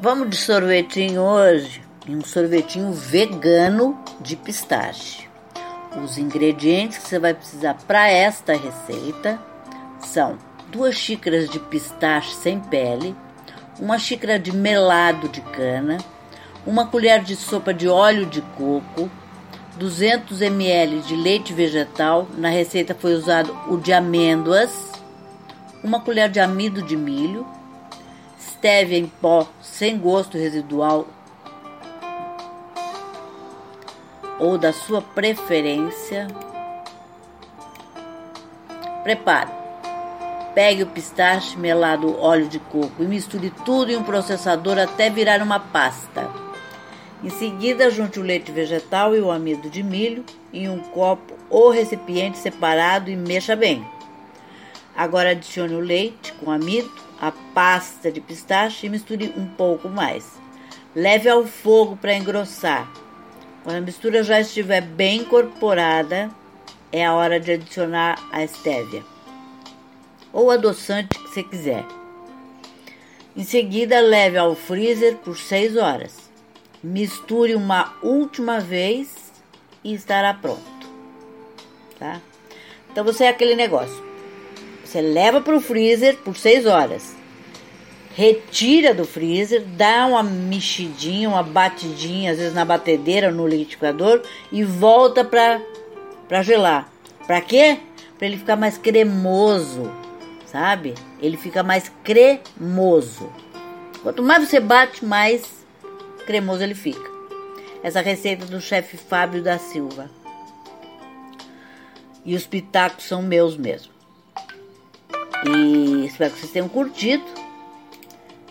Vamos de sorvetinho hoje? Um sorvetinho vegano de pistache. Os ingredientes que você vai precisar para esta receita são duas xícaras de pistache sem pele, uma xícara de melado de cana, uma colher de sopa de óleo de coco, 200 ml de leite vegetal, na receita foi usado o de amêndoas, uma colher de amido de milho, stevia em pó sem gosto residual ou da sua preferência. Prepare. Pegue o pistache melado óleo de coco e misture tudo em um processador até virar uma pasta. Em seguida, junte o leite vegetal e o amido de milho em um copo ou recipiente separado e mexa bem. Agora adicione o leite com amido, a pasta de pistache e misture um pouco mais. Leve ao fogo para engrossar. Quando a mistura já estiver bem incorporada, é a hora de adicionar a estévia ou adoçante que você quiser. Em seguida, leve ao freezer por 6 horas. Misture uma última vez e estará pronto. Tá? Então você é aquele negócio. Você leva para o freezer por 6 horas. Retira do freezer, dá uma mexidinha, uma batidinha, às vezes na batedeira, no liquidificador e volta para gelar. Para quê? Para ele ficar mais cremoso, sabe? Ele fica mais cremoso. Quanto mais você bate, mais cremoso ele fica. Essa receita do chefe Fábio da Silva. E os pitacos são meus mesmo. E espero que vocês tenham curtido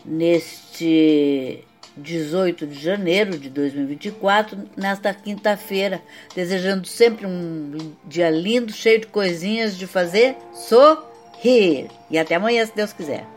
neste 18 de janeiro de 2024, nesta quinta-feira, desejando sempre um dia lindo, cheio de coisinhas de fazer sorrir. E até amanhã, se Deus quiser.